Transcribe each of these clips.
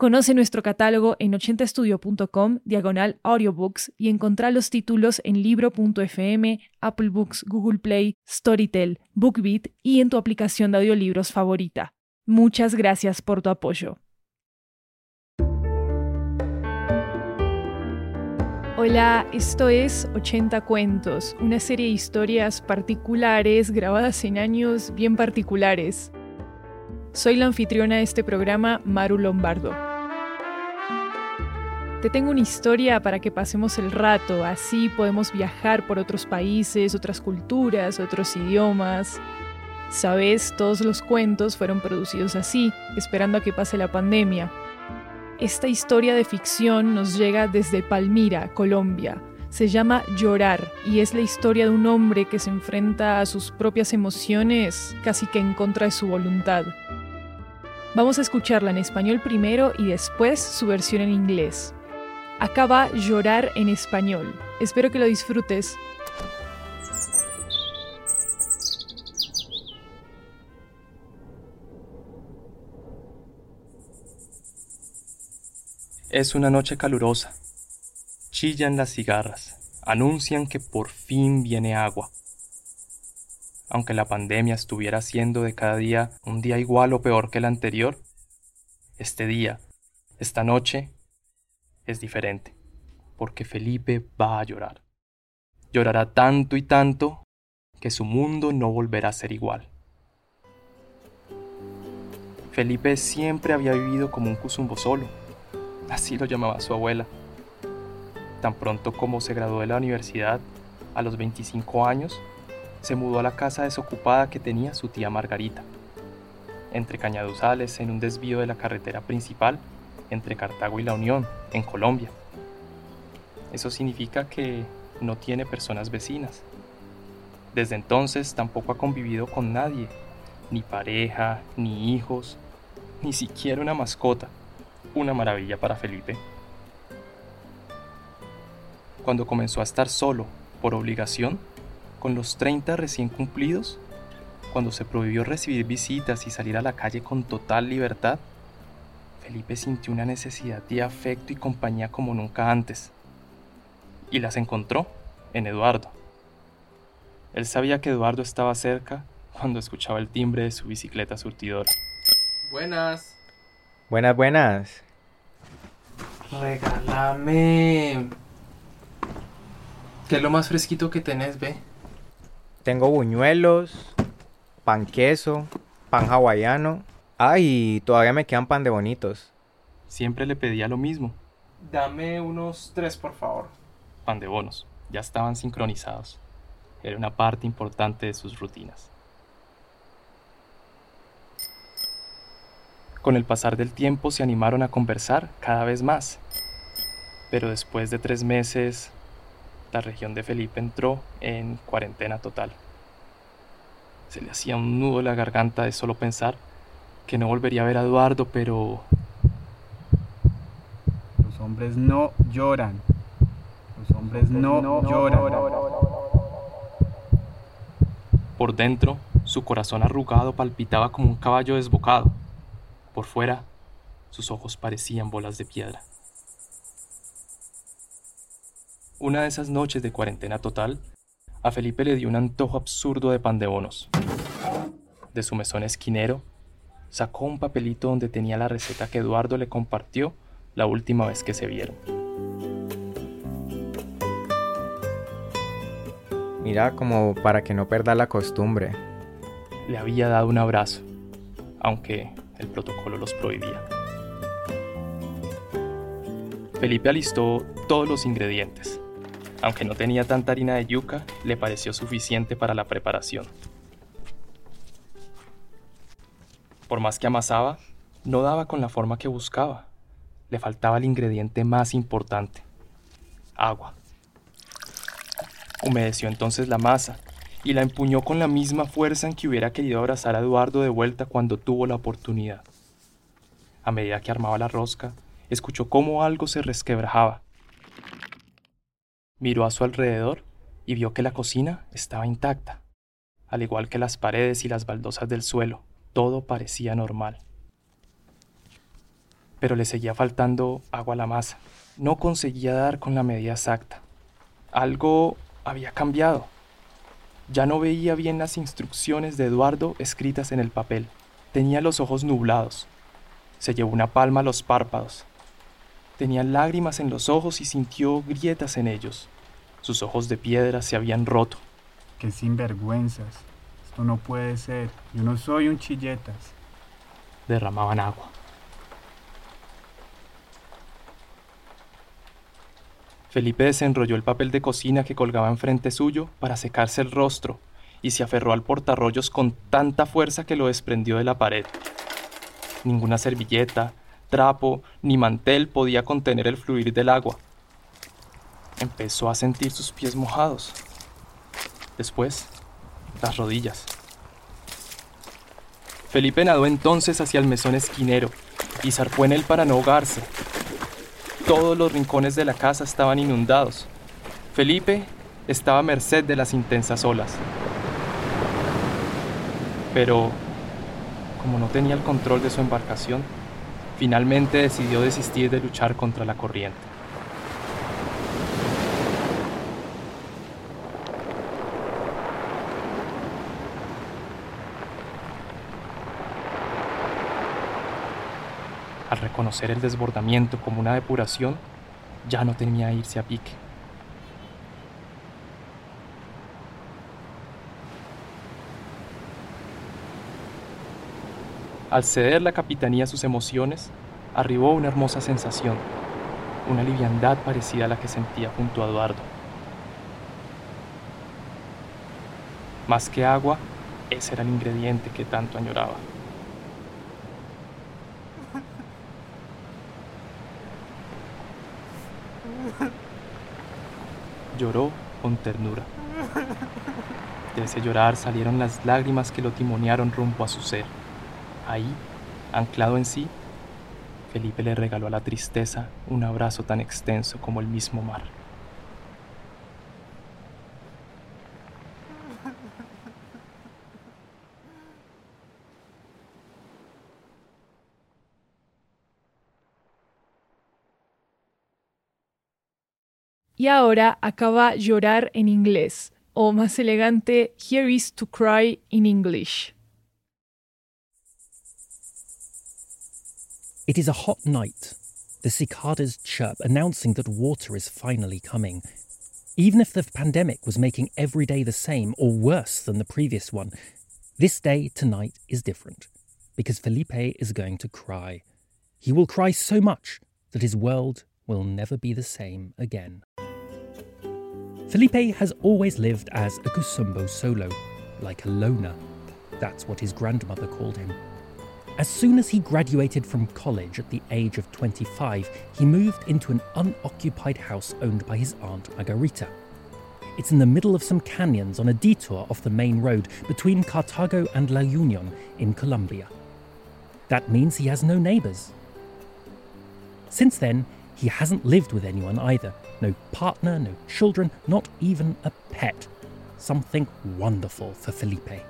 Conoce nuestro catálogo en 80estudio.com, diagonal audiobooks, y encontrá los títulos en libro.fm, Apple Books, Google Play, Storytel, BookBeat y en tu aplicación de audiolibros favorita. Muchas gracias por tu apoyo. Hola, esto es 80 Cuentos, una serie de historias particulares grabadas en años bien particulares. Soy la anfitriona de este programa, Maru Lombardo. Te tengo una historia para que pasemos el rato, así podemos viajar por otros países, otras culturas, otros idiomas. Sabes, todos los cuentos fueron producidos así, esperando a que pase la pandemia. Esta historia de ficción nos llega desde Palmira, Colombia. Se llama Llorar y es la historia de un hombre que se enfrenta a sus propias emociones casi que en contra de su voluntad. Vamos a escucharla en español primero y después su versión en inglés. Acá va Llorar en español. Espero que lo disfrutes. Es una noche calurosa. Chillan las cigarras. Anuncian que por fin viene agua. Aunque la pandemia estuviera haciendo de cada día un día igual o peor que el anterior, este día, esta noche, es diferente, porque Felipe va a llorar. Llorará tanto y tanto que su mundo no volverá a ser igual. Felipe siempre había vivido como un cusumbo solo, así lo llamaba su abuela. Tan pronto como se graduó de la universidad, a los 25 años, se mudó a la casa desocupada que tenía su tía Margarita, entre cañaduzales en un desvío de la carretera principal entre Cartago y La Unión, en Colombia. Eso significa que no tiene personas vecinas. Desde entonces tampoco ha convivido con nadie, ni pareja, ni hijos, ni siquiera una mascota. Una maravilla para Felipe. Cuando comenzó a estar solo, por obligación, con los 30 recién cumplidos, cuando se prohibió recibir visitas y salir a la calle con total libertad, Felipe sintió una necesidad de afecto y compañía como nunca antes. Y las encontró en Eduardo. Él sabía que Eduardo estaba cerca cuando escuchaba el timbre de su bicicleta surtidora. Buenas. Buenas, buenas. Regálame. ¿Qué es lo más fresquito que tenés, ve? Tengo buñuelos, pan queso, pan hawaiano Ay, todavía me quedan pan de bonitos. Siempre le pedía lo mismo. Dame unos tres, por favor. Pan de bonos. Ya estaban sincronizados. Era una parte importante de sus rutinas. Con el pasar del tiempo se animaron a conversar cada vez más. Pero después de tres meses, la región de Felipe entró en cuarentena total. Se le hacía un nudo en la garganta de solo pensar que no volvería a ver a Eduardo, pero... Los hombres no lloran. Los hombres no, lloran. Por dentro, su corazón arrugado palpitaba como un caballo desbocado. Por fuera, sus ojos parecían bolas de piedra. Una de esas noches de cuarentena total, a Felipe le dio un antojo absurdo de pan de bonos. De su mesón esquinero sacó un papelito donde tenía la receta que Eduardo le compartió la última vez que se vieron. Mira, como para que no perda la costumbre. Le había dado un abrazo, aunque el protocolo los prohibía. Felipe alistó todos los ingredientes. Aunque no tenía tanta harina de yuca, le pareció suficiente para la preparación. Por más que amasaba, no daba con la forma que buscaba. le faltaba el ingrediente más importante, agua. Humedeció entonces la masa y la empuñó con la misma fuerza en que hubiera querido abrazar a Eduardo de vuelta cuando tuvo la oportunidad. A medida que armaba la rosca, escuchó cómo algo se resquebrajaba. Miró a su alrededor y vio que la cocina estaba intacta, al igual que las paredes y las baldosas del suelo, todo parecía normal. Pero le seguía faltando agua a la masa. No conseguía dar con la medida exacta. Algo había cambiado. Ya no veía bien las instrucciones de Eduardo escritas en el papel. Tenía los ojos nublados. Se llevó una palma a los párpados. Tenía lágrimas en los ojos y sintió grietas en ellos. Sus ojos de piedra se habían roto. Qué sinvergüenzas. No puede ser. Yo no soy un chilletas. Derramaban agua. Felipe desenrolló el papel de cocina que colgaba enfrente suyo para secarse el rostro y se aferró al portarrollos con tanta fuerza que lo desprendió de la pared. Ninguna servilleta, trapo ni mantel podía contener el fluir del agua. Empezó a sentir sus pies mojados. Después, las rodillas. Felipe nadó entonces hacia el mesón esquinero y zarpó en él para no ahogarse. Todos los rincones de la casa estaban inundados. Felipe estaba a merced de las intensas olas. Pero, como no tenía el control de su embarcación, finalmente decidió desistir de luchar contra la corriente. Reconocer el desbordamiento como una depuración, ya no temía irse a pique. Al ceder la capitanía a sus emociones, arribó una hermosa sensación, una liviandad parecida a la que sentía junto a Eduardo. Más que agua, ese era el ingrediente que tanto añoraba. Lloró con ternura. De ese llorar salieron las lágrimas que lo timonearon rumbo a su ser. Ahí, anclado en sí, Felipe le regaló a la tristeza un abrazo tan extenso como el mismo mar. Y ahora acaba llorar en inglés, o más elegante, here is to cry in English. It is a hot night. The cicadas chirp, announcing that water is finally coming. Even if the pandemic was making every day the same or worse than the previous one, this day tonight is different because Felipe is going to cry. He will cry so much that his world will never be the same again. Felipe has always lived as a Kusumbo solo, like a loner. That's what his grandmother called him. As soon as he graduated from college at the age of 25, he moved into an unoccupied house owned by his aunt Margarita. It's in the middle of some canyons on a detour off the main road between Cartago and La Union in Colombia. That means he has no neighbours. Since then, he hasn't lived with anyone either no partner, no children, not even a pet. Something wonderful for Felipe.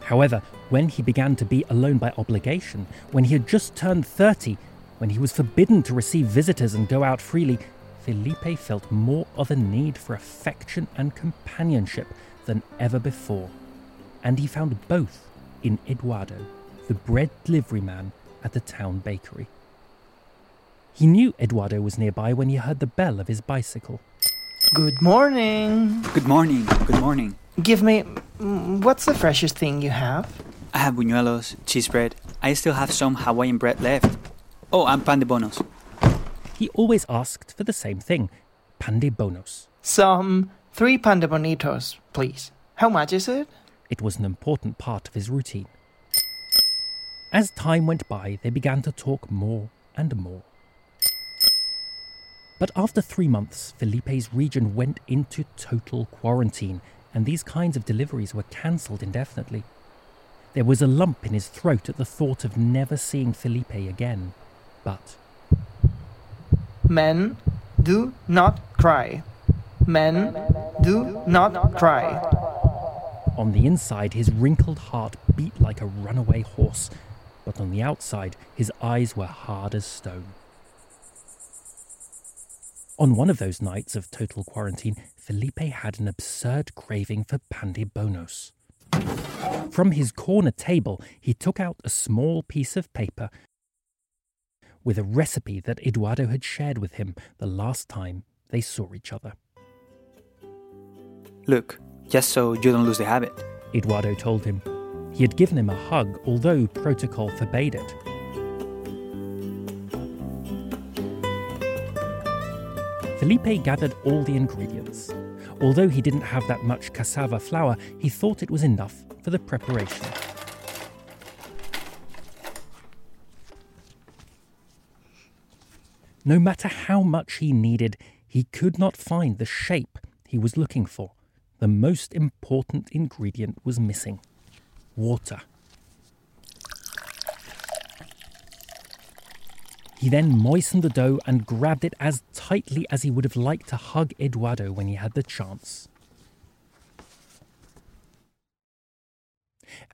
However, when he began to be alone by obligation, when he had just turned 30, when he was forbidden to receive visitors and go out freely, Felipe felt more of a need for affection and companionship than ever before. And he found both in Eduardo, the bread delivery man at the town bakery. He knew Eduardo was nearby when he heard the bell of his bicycle. Good morning. Good morning. Good morning. Give me. mm, What's the freshest thing you have? I have buñuelos, cheese bread. I still have some Hawaiian bread left. Oh, and pan de bonos. He always asked for the same thing pan de bonos. Some three panda bonitos, please. How much is it? It was an important part of his routine. As time went by, they began to talk more and more. But after three months, Felipe's region went into total quarantine, and these kinds of deliveries were cancelled indefinitely. There was a lump in his throat at the thought of never seeing Felipe again. But Men, do not cry. Men, do not cry. on the inside, his wrinkled heart beat like a runaway horse, but on the outside, his eyes were hard as stone. On one of those nights of total quarantine, Felipe had an absurd craving for pandibonos. From his corner table, he took out a small piece of paper with a recipe that Eduardo had shared with him the last time they saw each other. Look, just so you don't lose the habit. Eduardo told him. He had given him a hug, although protocol forbade it. Felipe gathered all the ingredients. Although he didn't have that much cassava flour, he thought it was enough for the preparation. No matter how much he needed, he could not find the shape he was looking for. The most important ingredient was missing water. He then moistened the dough and grabbed it as tightly as he would have liked to hug Eduardo when he had the chance.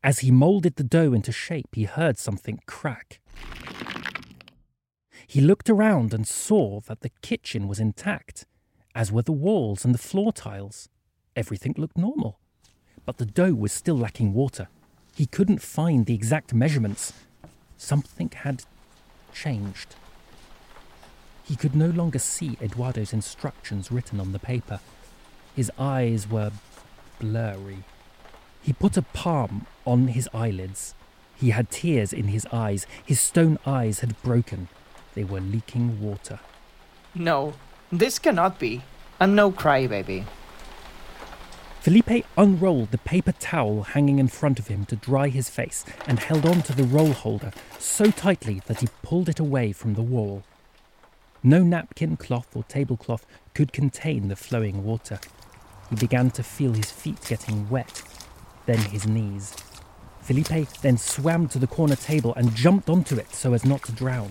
As he molded the dough into shape, he heard something crack. He looked around and saw that the kitchen was intact, as were the walls and the floor tiles. Everything looked normal. But the dough was still lacking water. He couldn't find the exact measurements. Something had changed. He could no longer see Eduardo's instructions written on the paper. His eyes were blurry. He put a palm on his eyelids. He had tears in his eyes. His stone eyes had broken. They were leaking water. No, this cannot be. A no cry baby. Felipe unrolled the paper towel hanging in front of him to dry his face and held on to the roll holder so tightly that he pulled it away from the wall. No napkin, cloth, or tablecloth could contain the flowing water. He began to feel his feet getting wet, then his knees. Felipe then swam to the corner table and jumped onto it so as not to drown.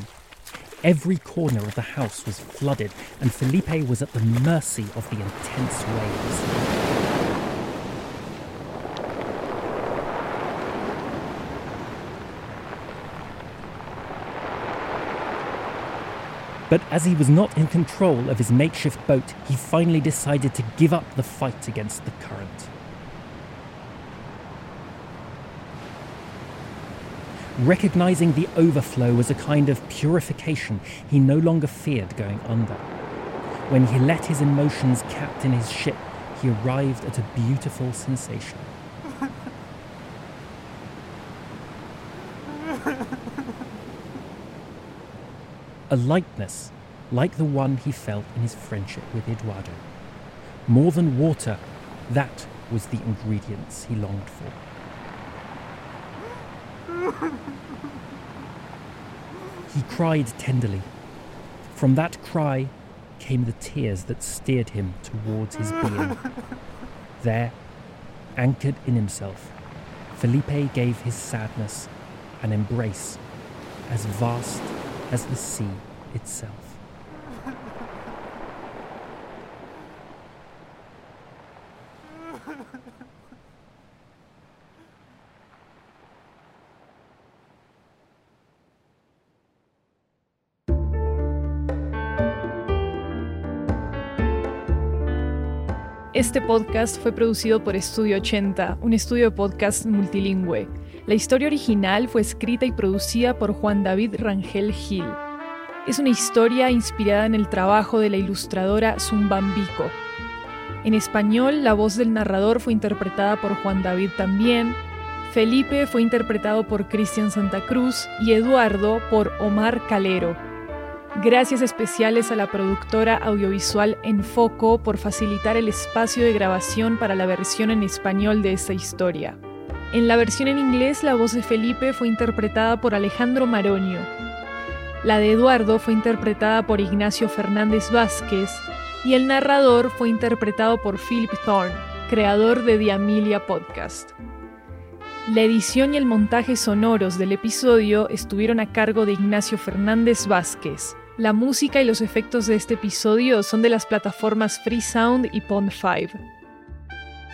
Every corner of the house was flooded, and Felipe was at the mercy of the intense waves. But as he was not in control of his makeshift boat, he finally decided to give up the fight against the current. Recognizing the overflow as a kind of purification, he no longer feared going under. When he let his emotions captain his ship, he arrived at a beautiful sensation. A lightness like the one he felt in his friendship with Eduardo. More than water, that was the ingredients he longed for. He cried tenderly. From that cry came the tears that steered him towards his being. There, anchored in himself, Felipe gave his sadness an embrace as vast as the sea itself. Este podcast fue producido por Estudio 80, un estudio de podcast multilingüe. La historia original fue escrita y producida por Juan David Rangel Gil. Es una historia inspirada en el trabajo de la ilustradora Zumbambico. En español, la voz del narrador fue interpretada por Juan David también, Felipe fue interpretado por Cristian Santa Cruz y Eduardo por Omar Calero. Gracias especiales a la productora audiovisual Enfoco por facilitar el espacio de grabación para la versión en español de esta historia. En la versión en inglés, la voz de Felipe fue interpretada por Alejandro Maronio. La de Eduardo fue interpretada por Ignacio Fernández Vázquez y el narrador fue interpretado por Philip Thorne, creador de The Amelia Podcast. La edición y el montaje sonoros del episodio estuvieron a cargo de Ignacio Fernández Vázquez. La música y los efectos de este episodio son de las plataformas Freesound y Pond5.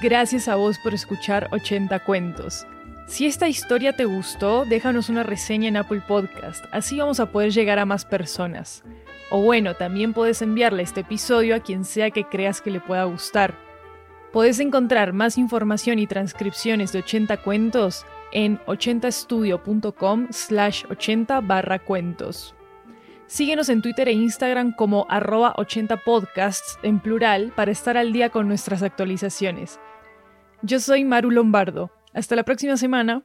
Gracias a vos por escuchar 80 cuentos. Si esta historia te gustó, déjanos una reseña en Apple Podcast, así vamos a poder llegar a más personas. O bueno, también puedes enviarle este episodio a quien sea que creas que le pueda gustar. Puedes encontrar más información y transcripciones de 80 cuentos en 80estudio.com slash 80 barra cuentos. Síguenos en Twitter e Instagram como arroba 80podcasts en plural para estar al día con nuestras actualizaciones. Yo soy Maru Lombardo. Hasta la próxima semana.